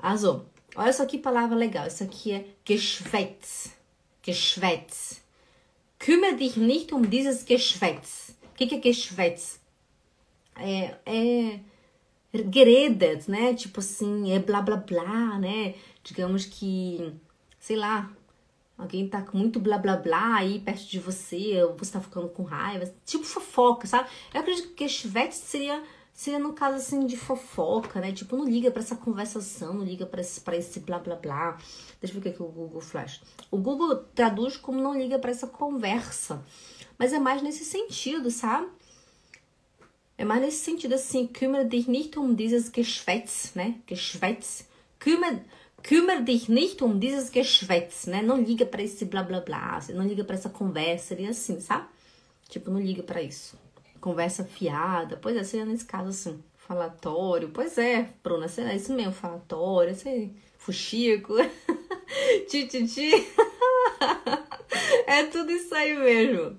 Arrasou. Olha só que palavra legal. Isso aqui é Geschwätz. Geschwätz. Kümmere dich nicht um dieses Geschwätz. O que, que é Geschwätz? É, é geredet, né? Tipo assim, é blá blá blá, né? Digamos que, sei lá, alguém tá com muito blá blá blá aí perto de você, ou você tá ficando com raiva, tipo fofoca, sabe? Eu acredito que Geschwätz seria seria no caso assim de fofoca, né? Tipo, não liga para essa conversação, não liga para esse, pra esse blá blá blá. Deixa eu ver o que o Google flash. O Google traduz como não liga para essa conversa. Mas é mais nesse sentido, sabe? É mais nesse sentido assim, kümmere dich nicht um dieses Geschwätz, né? Geschwätz. Kümmere, kümmere dich nicht um dieses Geschwätz, né? Não liga para esse blá blá blá, não liga para essa conversa, seria assim, sabe? Tipo, não liga para isso conversa fiada. Pois é, seria nesse caso assim, falatório. Pois é, Bruna, será isso mesmo, falatório, esse fuxico, tititi. é tudo isso aí mesmo.